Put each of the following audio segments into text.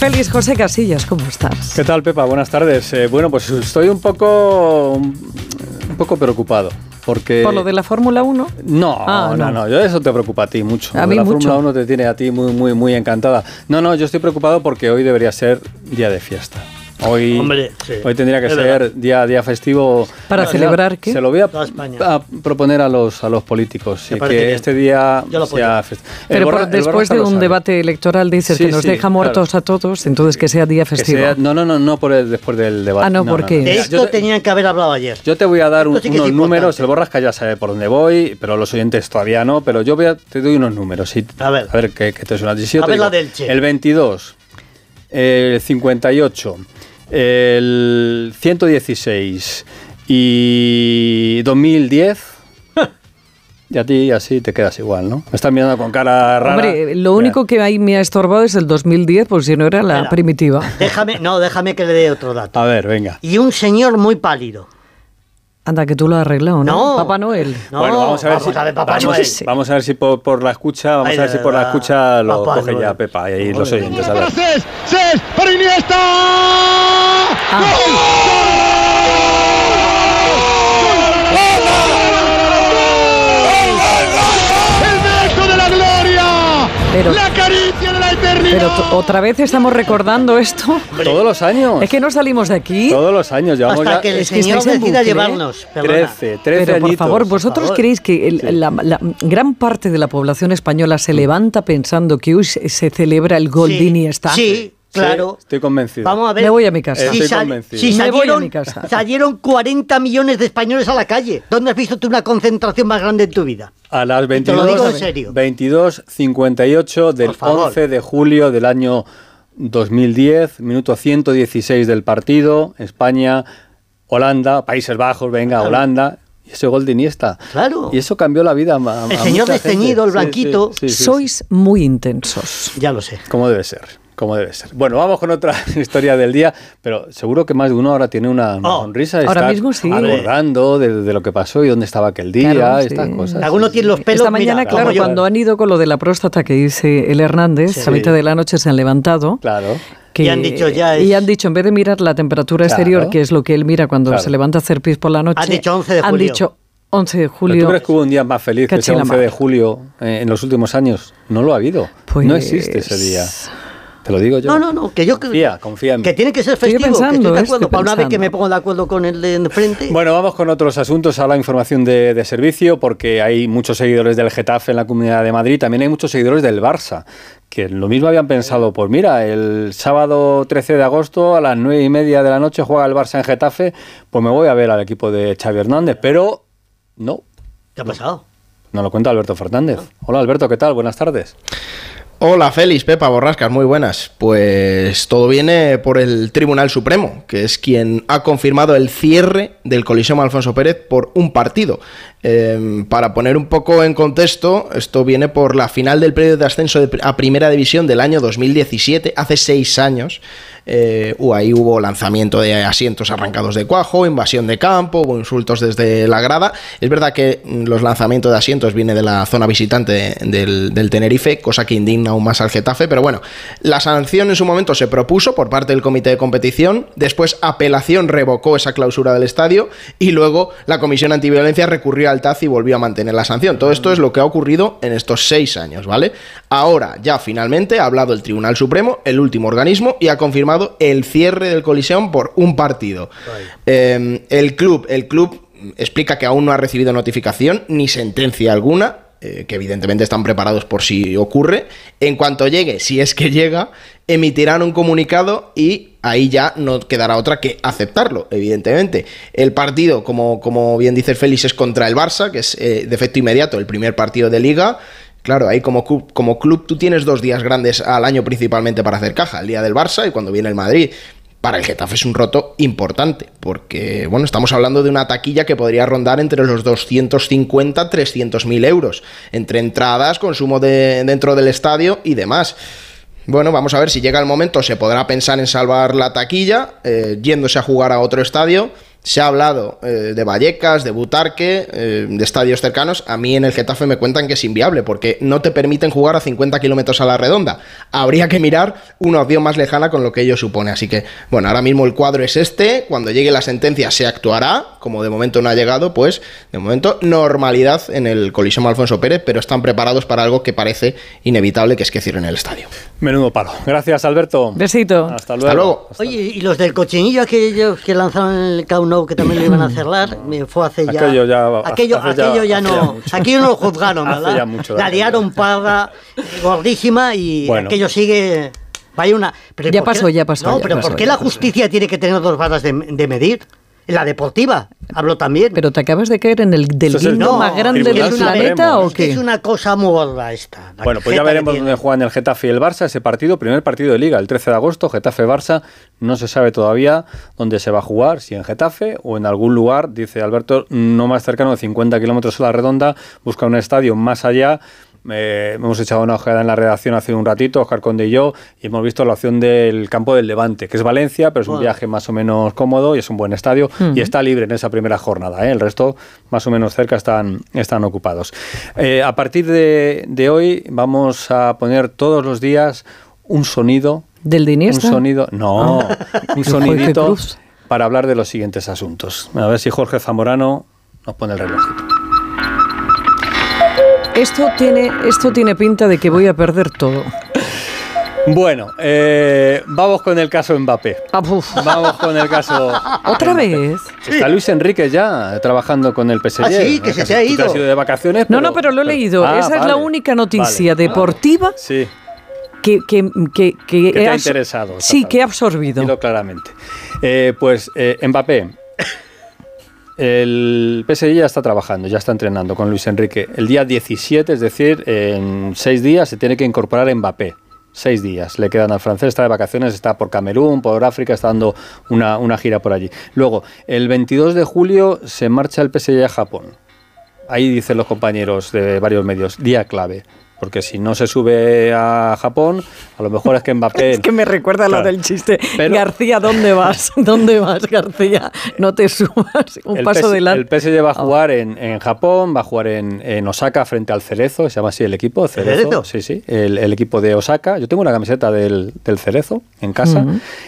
Félix José Casillas, ¿cómo estás? ¿Qué tal, Pepa? Buenas tardes. Eh, bueno, pues estoy un poco, un poco preocupado. Porque... ¿Por lo de la Fórmula 1? No, ah, no, no, yo eso te preocupa a ti mucho. A mí la. Fórmula 1 te tiene a ti muy, muy, muy encantada. No, no, yo estoy preocupado porque hoy debería ser día de fiesta. Hoy, Hombre, sí. hoy tendría que Es ser verdad. día, día festivo. ¿Para celebrar qué? Se lo voy a, proponer a los, a los políticos. Parece que bien. este día Yo lo sea festivo. Pero por- después de un debate electoral dices Sí, que nos sí, deja muertos a todos, entonces que sea día Que festivo. sea- no, no, no, no por el, después del debate. Ah, no, ¿por qué? De esto te- tenían que haber hablado ayer. Yo te voy a dar un- sí que unos importante. números, el Borrasca ya sabe por dónde voy, pero los oyentes todavía no, pero yo voy a- te doy unos números. y- A ver. A ver qué, qué te suena. Si A te ver la del Che. El 22, el 58, el 116 y 2010... Y a ti así te quedas igual, ¿no? Me estás mirando con cara rara. Hombre, lo único que ahí me ha estorbado es el 2010, pues si no era la primitiva. Déjame, no, déjame que le dé otro dato. A ver, venga. Y un señor muy pálido. Anda, que tú lo has arreglado, ¿no? No. Papá Noel. No, bueno, vamos a ver vamos si, a ver, Papá vamos, Noel. vamos a ver si por, por la escucha, vamos Ay, a ver si por la escucha lo Papá coge ya. Pepa y los oyentes. A ver. Para Iniesta. Pero- la caricia de la eternidad. pero otra vez estamos recordando esto. Todos los años. Es que no salimos de aquí. Todos los años. Llevamos Hasta ya que el es que señor decida bucle, ¿eh? llevarnos. Perdona. 13, 13 Pero por añitos. favor, vosotros favor. creéis que el- la, la gran parte de la población española se levanta pensando que hoy se celebra el gol de Sí, Iniesta. Sí, claro. Sí, estoy convencido. Vamos a ver. Me voy a mi casa. Estoy Si, sal- convencido. si Me voy a salieron, mi casa. salieron 40 millones de españoles a la calle. ¿Dónde has visto tú una concentración más grande en tu vida? A las te lo 22, digo en serio. 22.58 del Por favor. 11 de julio del año 2010, minuto 116 del partido, España, Holanda, Países Bajos, venga, Claro. Holanda. Y ese gol de Iniesta. Claro. Y eso cambió la vida a, a El señor desteñido, el blanquito. sí, sí, sí, Sois muy intensos. Ya lo sé. Como debe ser. Como debe ser. Bueno, vamos con otra historia del día, pero seguro que más de uno ahora tiene una, una Oh, sonrisa. ahora está mismo sí. Acordando de, de lo que pasó y dónde estaba aquel día, Claro, estas sí. cosas. Alguno tiene los pelos. Esta mañana, mira, claro, cuando han ido con lo de la próstata que dice el Hernández, Sí. a mitad de la noche se han levantado. Claro. que- Y han dicho, ya es- y han dicho, en vez de mirar la temperatura Claro. exterior, que es lo que él mira cuando Claro. se levanta a hacer pis por la noche, Han dicho 11 de han julio. dicho 11 de ¿Pero julio. ¿Tú crees que hubo un día más feliz que ese Caché la 11 de julio eh, en los últimos años? No lo ha habido. Pues- No existe ese día. Te lo digo yo. No, no, no, que yo creo Confía, confía en mí. que tiene que ser Estoy festivo. que pensando, estoy de eh, acuerdo. estoy Para una vez que me pongo de acuerdo con el de enfrente. Bueno, vamos con otros asuntos. Ahora información de, de servicio, porque hay muchos seguidores del Getafe en la Comunidad de Madrid. También hay muchos seguidores del Barça, que lo mismo habían pensado, pues mira, el sábado 13 de agosto a las 9 y media de la noche juega el Barça en Getafe, pues me voy a ver al equipo de Xavi Hernández. Pero no, ¿Qué ha pasado? nos lo cuenta Alberto Fernández. Hola Alberto, ¿qué tal? Buenas tardes. Hola Félix, Pepa, Borrascas, muy buenas. Pues todo viene por el Tribunal Supremo, que es quien ha confirmado el cierre del Coliseum Alfonso Pérez por un partido. Eh, para poner un poco en contexto, esto viene por la final del periodo de ascenso a Primera División del año 2017, hace seis años. Eh, ahí hubo lanzamiento de asientos arrancados de cuajo, invasión de campo, hubo insultos desde la grada. Es verdad que mm, los lanzamientos de asientos viene de la zona visitante del, del Tenerife, cosa que indigna aún más al Getafe, pero bueno, la sanción en su momento se propuso por parte del comité de competición, después apelación revocó esa clausura del estadio y luego la Comisión Antiviolencia recurrió al TAZ y volvió a mantener la sanción. Todo esto es lo que ha ocurrido en estos seis años, ¿vale? Ahora ya finalmente ha hablado el Tribunal Supremo, el último organismo, y ha confirmado el cierre del Coliseum por un partido. Eh, el club, el club explica que aún no ha recibido notificación ni sentencia alguna, eh, que evidentemente están preparados por si ocurre. En cuanto llegue, si es que llega, emitirán un comunicado y ahí ya no quedará otra que aceptarlo, evidentemente. El partido, como, como bien dice Félix, es contra el Barça, que es eh, de efecto inmediato el primer partido de liga. Claro, ahí como club, tú tienes dos días grandes al año principalmente para hacer caja, el día del Barça y cuando viene el Madrid. Para el Getafe es un roto importante, porque bueno, estamos hablando de una taquilla que podría rondar entre los 250 300 mil euros, entre entradas, consumo de, dentro del estadio y demás. Bueno, vamos a ver si llega el momento, se podrá pensar en salvar la taquilla, eh, yéndose a jugar a otro estadio. Se ha hablado eh, de Vallecas, de Butarque, eh, de estadios cercanos. A mí en el Getafe me cuentan que es inviable porque no te permiten jugar a 50 kilómetros a la redonda. Habría que mirar una opción más lejana con lo que ello supone. Así que, bueno, ahora mismo el cuadro es este. Cuando llegue la sentencia se actuará. Como de momento no ha llegado, pues de momento normalidad en el Coliseum Alfonso Pérez, pero están preparados para algo que parece inevitable, que es que cierren el estadio. Menudo palo. Gracias, Alberto. Besito. Hasta luego. Hasta luego. Oye, y los del cochinillo aquellos que lanzaron el K1 que también lo iban a cerrar, me fue hace ya. Aquello ya- aquello, hace ya- aquello ya hace no. aquello no lo juzgaron, Hace ¿verdad? ya mucho La liaron parda, gordísima y Bueno. aquello sigue. Vaya una. pero Ya ¿por qué- pasó, ya pasó, No, ya pero pasó, ¿por qué la justicia tiene que tener dos varas de, de medir? La deportiva, hablo también. Pero te acabas de caer en el del es el guindo No, más grande del planeta o qué? Es una cosa muy gorda esta. Bueno, pues ya veremos dónde juegan el Getafe y el Barça, ese partido, primer partido de Liga, el 13 de agosto, Getafe-Barça. No se sabe todavía dónde se va a jugar, si en Getafe o en algún lugar, dice Alberto, no más cercano de 50 kilómetros a la redonda, busca un estadio más allá. Eh, hemos echado una ojeada en la redacción hace un ratito, Oscar Conde y yo, y hemos visto la opción del campo del Levante, que es Valencia, pero es un viaje más o menos cómodo y es un buen estadio y está libre en esa primera jornada. ¿eh? El resto, más o menos cerca, están, están ocupados. Eh, a partir de, de hoy vamos a poner todos los días un sonido. ¿Del de Un sonido. No, un Jorge sonidito para hablar de los siguientes asuntos. A ver si Jorge Zamorano nos pone el relojito. Esto tiene, esto tiene pinta de que voy a perder todo. Bueno, eh, vamos con el caso Mbappé. Ah, uf. Vamos con el caso. ¿Otra Mbappé. vez? Está Luis Enrique ya trabajando con el PSG. Ah, sí, que se te ha ido. has ido de vacaciones. No, no, pero lo he leído. Ah, Esa es la única noticia Vale. deportiva Sí, que, que, que, que que te he ha interesado. Sí, que he absorbido. Dilo claramente. Eh, pues eh, Mbappé. El PSG ya está trabajando, ya está entrenando con Luis Enrique. El día 17, es decir, en seis días se tiene que incorporar Mbappé. Seis días le quedan al francés, está de vacaciones, está por Camerún, por África, está dando una, una gira por allí. Luego, el 22 de julio se marcha el PSG a Japón. Ahí dicen los compañeros de varios medios, día clave. Porque si no se sube a Japón, a lo mejor es que Mbappé... Es que me recuerda lo del chiste. Pero- García, ¿dónde vas? ¿Dónde vas, García? No te subas. Un el paso PS delante. El PSG va a Oh. jugar en, en Japón, va a jugar en, en Osaka frente al Cerezo, se llama así el equipo, Cerezo. ¿Cerezo? Sí, sí, el, el equipo de Osaka. Yo tengo una camiseta del, del Cerezo en casa.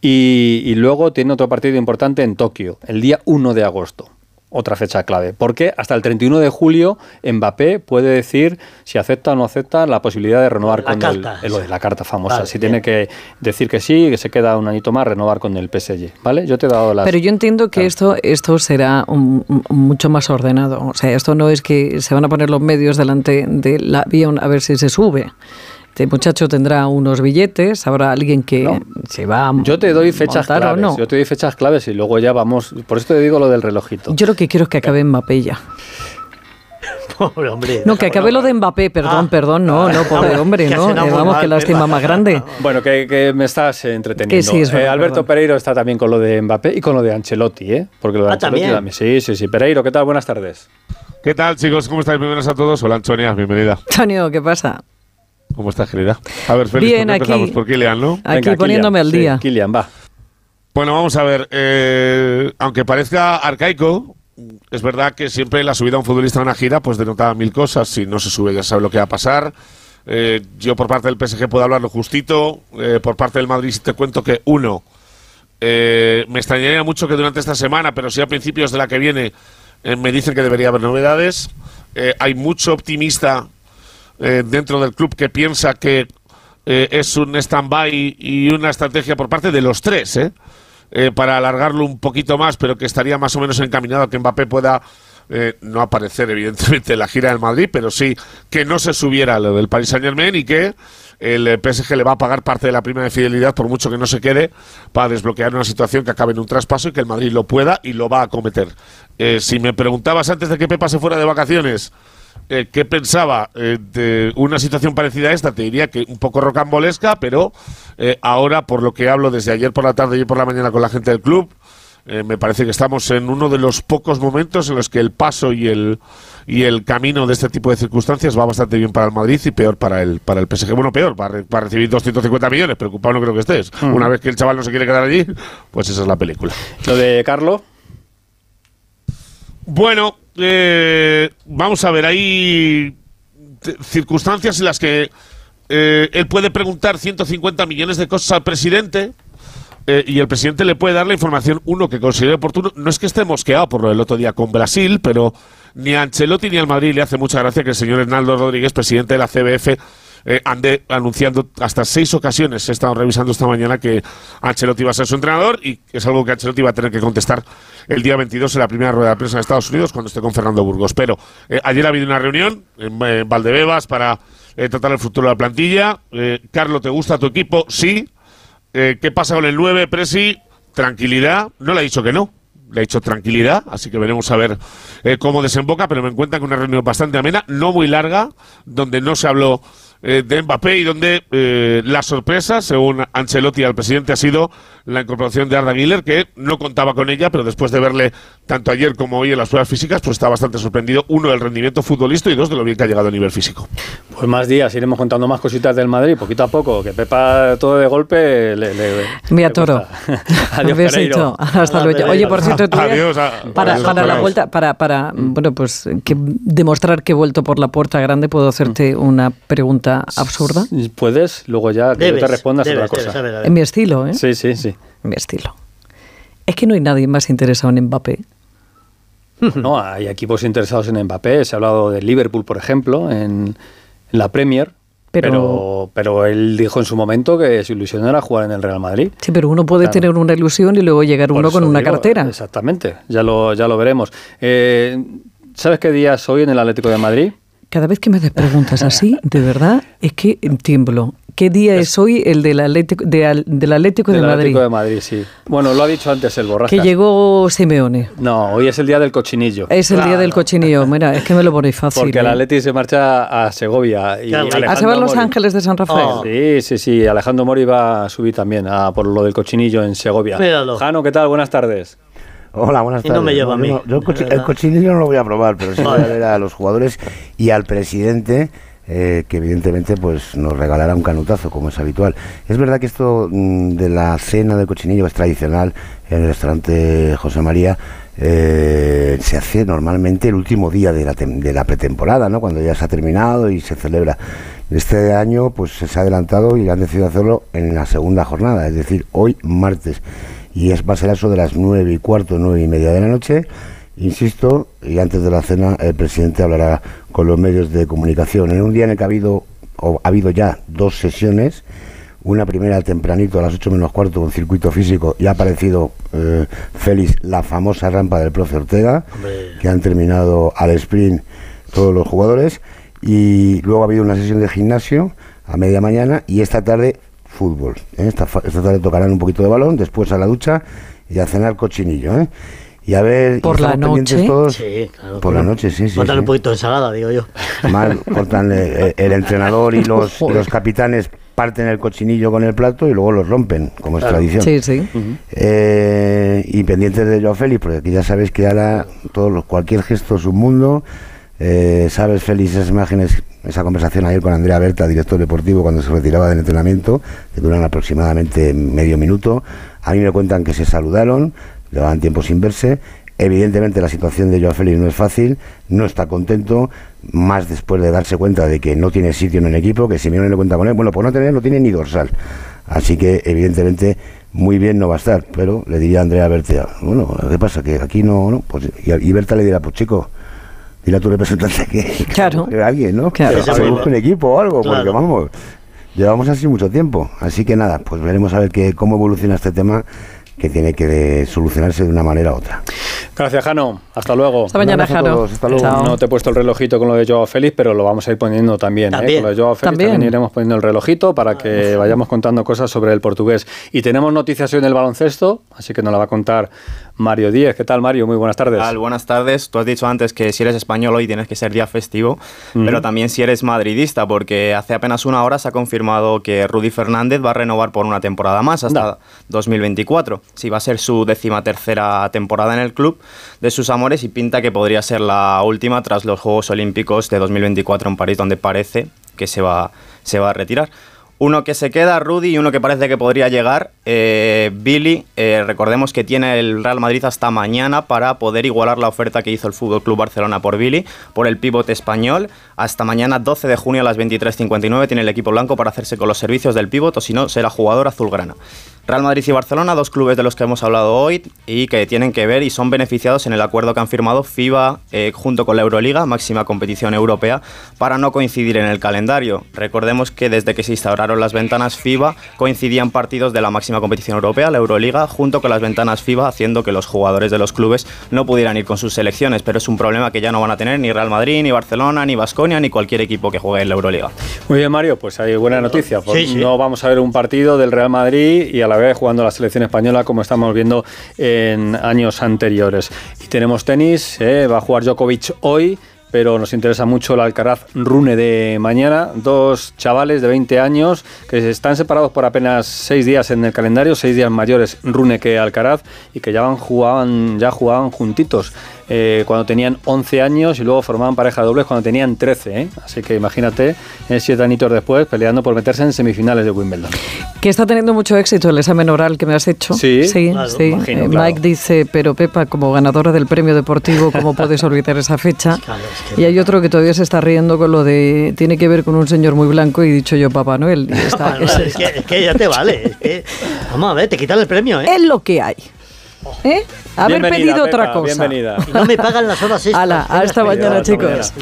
y, y luego tiene otro partido importante en Tokio, el día 1 de agosto. Otra fecha clave. Porque hasta el 31 de julio Mbappé puede decir si acepta o no acepta la posibilidad de renovar La con carta. el, el- la carta famosa. Vale, si bien. tiene que decir que sí, que se queda un añito más, renovar con el PSG. ¿Vale? Yo te he dado las. Pero yo entiendo que Claro. esto, esto será un- un- mucho más ordenado. O sea, esto no es que se van a poner los medios delante del avión a ver si se sube. Este muchacho tendrá unos billetes, habrá alguien que No. se va a Yo te doy fechas montar claves. no. Yo te doy fechas claves y luego ya vamos. Por eso te digo lo del relojito. Yo lo que quiero es que acabe Mbappé ya. Pobre hombre. No, que acabe lo de Mbappé, perdón, Ah. perdón, no, no, pobre Ah, hombre, que no. Eh, vamos, mal, que lástima más grande. Bueno, que, que me estás entreteniendo. Que sí, es verdad, Eh, Alberto perdón. Pereiro está también con lo de Mbappé y con lo de Ancelotti, ¿eh? Porque lo de Ah, Ancelotti ¿también? Sí, sí, sí. Pereiro, ¿qué tal? Buenas tardes. ¿Qué tal, chicos? ¿Cómo estáis? Bienvenidos a todos. Hola, Antonia, bienvenida. Antonio, ¿qué pasa? ¿Cómo estás, querida? A ver, Félix, Bien, ¿por qué aquí. empezamos? ¿Por Kylian, no? Aquí Venga, poniéndome al día. Sí, Kylian, va. Bueno, vamos a ver. eh, aunque parezca arcaico, es verdad que siempre la subida a un futbolista a una gira pues denota mil cosas. Si no se sube, ya sabe lo que va a pasar. Eh, yo por parte del PSG puedo hablar lo justito. Eh, por parte del Madrid sí te cuento que uno, eh, me extrañaría mucho que durante esta semana, pero sí a principios de la que viene, eh, me dicen que debería haber novedades. Eh, hay mucho optimista eh, dentro del club que piensa que eh, es un stand-by y una estrategia por parte de los tres, ¿eh? Eh, para alargarlo un poquito más, pero que estaría más o menos encaminado a que Mbappé pueda eh, no aparecer, evidentemente, en la gira del Madrid, pero sí que no se subiera lo del Paris Saint Germain y que el eh, PSG le va a pagar parte de la prima de fidelidad, por mucho que no se quede, para desbloquear una situación que acabe en un traspaso y que el Madrid lo pueda y lo va a cometer. Eh, si me preguntabas antes de que Pepa se fuera de vacaciones, eh, qué pensaba eh, de una situación parecida a esta, te diría que un poco rocambolesca, pero eh, ahora, por lo que hablo desde ayer por la tarde y por la mañana con la gente del club, eh, me parece que estamos en uno de los pocos momentos en los que el paso y el y el camino de este tipo de circunstancias va bastante bien para el Madrid y peor para el para el PSG. Bueno, peor, va a, re- va a recibir 250 millones, preocupado no creo que estés. Una vez que el chaval no se quiere quedar allí, pues esa es la película. Lo de Carlo. Bueno, eh, vamos a ver, hay circunstancias en las que eh, él puede preguntar 150 millones de cosas al presidente eh, y el presidente le puede dar la información, uno, que considere oportuno. No es que esté mosqueado por lo del otro día con Brasil, pero ni a Ancelotti ni al Madrid le hace mucha gracia que el señor Hernaldo Rodríguez, presidente de la CBF, eh, ande anunciando hasta seis ocasiones, he estado revisando esta mañana que Ancelotti va a ser su entrenador y es algo que Ancelotti va a tener que contestar el día 22 en la primera rueda de prensa en Estados Unidos cuando esté con Fernando Burgos. Pero eh, ayer ha habido una reunión en, eh, Valdebebas para tratar el futuro de la plantilla. Carlos, ¿te gusta tu equipo? Sí. ¿Qué pasa con el 9, Presi? Tranquilidad. No le ha dicho que no. Le ha dicho tranquilidad, así que veremos a ver cómo desemboca, pero me encuentran con una reunión bastante amena, no muy larga, donde no se habló eh, de Mbappé y donde eh, la sorpresa, según Ancelotti al presidente, ha sido la incorporación de Arda Güler, que no contaba con ella, pero después de verle tanto ayer como hoy en las pruebas físicas, pues está bastante sorprendido, uno, del rendimiento futbolista y dos, de lo bien que ha llegado a nivel físico. Pues más días, iremos contando más cositas del Madrid, poquito a poco, que Pepa todo de golpe le... le atoro. cuesta. Adiós. Pereiro. Hasta luego. Oye, por cierto, tú Adiós, a- para, adiós, para la vuelta, para, para bueno, pues que demostrar que he vuelto por la puerta grande, puedo hacerte una pregunta absurda. Puedes, luego ya que yo te respondas debes, otra cosa. debes, a ver, a ver. En mi estilo, ¿eh? Sí, sí, sí. En mi estilo. Es que no hay nadie más interesado en Mbappé. No, hay equipos interesados en Mbappé. Se ha hablado del Liverpool, por ejemplo, en, en la Premier. Pero- Pero, pero, él dijo en su momento que su ilusión era jugar en el Real Madrid. Sí, pero uno puede Claro. tener una ilusión y luego llegar uno con una digo, cartera. Exactamente, ya lo, ya lo veremos. Eh, ¿Sabes qué día es hoy en el Atlético de Madrid? Cada vez que me haces preguntas así, de verdad, es que tiemblo. ¿Qué día es, hoy el del Atlético de, Al- del Atlético de Del Madrid? Atlético de Madrid, sí. Bueno, lo ha dicho antes el borrasca. Que llegó Simeone. No, hoy es el día del cochinillo. Es el día del cochinillo. Mira, es que me lo ponéis fácil. Porque el ¿eh? Atleti se marcha a Segovia. Y Claro, Alejandro ¿Ah, se van los Mori- ángeles de San Rafael? Oh. Sí, sí, sí. Alejandro Mori va a subir también a por lo del cochinillo en Segovia. Míralo. Jano, ¿qué tal? Buenas tardes. Hola, buenas Y tardes. no me lleva a mí, yo el, cochinillo no lo voy a probar, pero sí voy a ver a los jugadores y al presidente, eh, que evidentemente pues nos regalará un canutazo, como es habitual. Es verdad que esto mm, de la cena del cochinillo es tradicional en el restaurante José María. eh, se hace normalmente el último día de la, de la pretemporada, ¿no? cuando ya se ha terminado y se celebra. Este año pues se ha adelantado y han decidido hacerlo en la segunda jornada, es decir, hoy martes y es, va a ser eso de las nueve y cuarto, nueve y media de la noche. Insisto, y antes de la cena el presidente hablará con los medios de comunicación. En un día en el que ha habido, o ha habido ya dos sesiones, una primera tempranito a las 8 menos cuarto con circuito físico y ha aparecido eh, Félix, la famosa rampa del profe Ortega, Hombre. que han terminado al sprint todos los jugadores. Y luego ha habido una sesión de gimnasio a media mañana y esta tarde fútbol. ¿eh? Esta, fa- esta tarde tocarán un poquito de balón, después a la ducha y a cenar cochinillo. ¿eh? Y a ver, Por la noche. todos- Sí, claro. Por la noche, sí, sí. Cortar sí. un poquito de ensalada, digo yo. Mal, cortan eh, el, entrenador y los, los capitanes parten el cochinillo con el plato y luego los rompen, como es tradición. Sí, sí. Eh, y pendientes de Joao Félix, porque aquí ya sabéis que ahora todos los, cualquier gesto es un mundo. Eh, sabes, Félix, esas imágenes, esa conversación ayer con Andrea Berta, director deportivo, cuando se retiraba del entrenamiento, que duran aproximadamente medio minuto. A mí me cuentan que se saludaron, llevaban tiempo sin verse. Evidentemente la situación de Joao Félix no es fácil, no está contento, más después de darse cuenta de que no tiene sitio en el equipo, que Simeone le cuenta con él, bueno, por no tener, no tiene ni dorsal. Así que evidentemente muy bien no va a estar, pero le diría a Andrea Berta, bueno, ¿qué pasa? Que aquí no, no, pues, y, y Berta le dirá, pues chico, dile a tu representante que, Claro. que alguien, ¿no? Claro. Que se busque un equipo o algo, porque vamos, llevamos así mucho tiempo. Así que nada, pues veremos a ver que, cómo evoluciona este tema que tiene que solucionarse de una manera u otra. Gracias, Jano. Hasta luego. Hasta mañana, todos, hasta luego. Chao. No te he puesto el relojito con lo de Joao Félix, pero lo vamos a ir poniendo también. ¿eh? Con lo de Joao Félix También. también. iremos poniendo el relojito para que vayamos contando cosas sobre el portugués. Y tenemos noticias hoy en el baloncesto, así que nos la va a contar Mario Díez. ¿Qué tal, Mario? Muy buenas tardes. tal? Buenas tardes. Tú has dicho antes que si eres español hoy tienes que ser día festivo, pero también si eres madridista, porque hace apenas una hora se ha confirmado que Rudy Fernández va a renovar por una temporada más hasta Anda. 2024. Sí, va a ser su decimatercera temporada en el club de sus amores y pinta que podría ser la última tras los Juegos Olímpicos de 2024 en París, donde parece que se va, se va a retirar. Uno que se queda, Rudy, y uno que parece que podría llegar, eh, Billy. Eh, recordemos que tiene el Real Madrid hasta mañana para poder igualar la oferta que hizo el Fútbol Club Barcelona por Billy, por el pivote español. Hasta mañana, 12 de junio a las 23.59, tiene el equipo blanco para hacerse con los servicios del pivote, o si no, será jugador azulgrana. Real Madrid y Barcelona, dos clubes de los que hemos hablado hoy y que tienen que ver y son beneficiados en el acuerdo que han firmado FIBA eh, junto con la Euroliga, máxima competición europea, para no coincidir en el calendario. Recordemos que desde que se instauraron las ventanas FIBA coincidían partidos de la máxima competición europea, la Euroliga, junto con las ventanas FIBA, haciendo que los jugadores de los clubes no pudieran ir con sus selecciones, pero es un problema que ya no van a tener ni Real Madrid, ni Barcelona, ni Basconia, ni cualquier equipo que juegue en la Euroliga. Muy bien, Mario, pues hay buena noticia. Sí, sí. No vamos a ver un partido del Real Madrid y a la jugando la selección española como estamos viendo en años anteriores. Y tenemos tenis, eh, va a jugar Djokovic hoy pero nos interesa mucho el Alcaraz Rune de mañana. Dos chavales de 20 años que están separados por apenas seis días en el calendario, seis días mayores Rune que Alcaraz y que ya, van, jugaban, ya jugaban juntitos. Eh, cuando tenían 11 años y luego formaban pareja de dobles cuando tenían 13. ¿eh? Así que imagínate, eh, siete añitos después, peleando por meterse en semifinales de Wimbledon. Que está teniendo mucho éxito el examen oral que me has hecho. Sí, sí. claro, sí. imagino, Eh, claro. Mike dice, pero Pepa, como ganadora del premio deportivo, ¿cómo puedes olvidar esa fecha? Claro, es que- Y hay otro que todavía se está riendo con lo de, tiene que ver con un señor muy blanco y dicho yo Papá Noel. Y está- Bueno, es, es, que, es que ya te vale. es que- vamos a ver, te quitan el premio, ¿eh? es lo que hay. ¿Eh? Haber Bienvenida, pedido otra cosa. Bienvenida. Y no me pagan las horas extras. Hala, Venga, hasta mañana, explicar, chicos.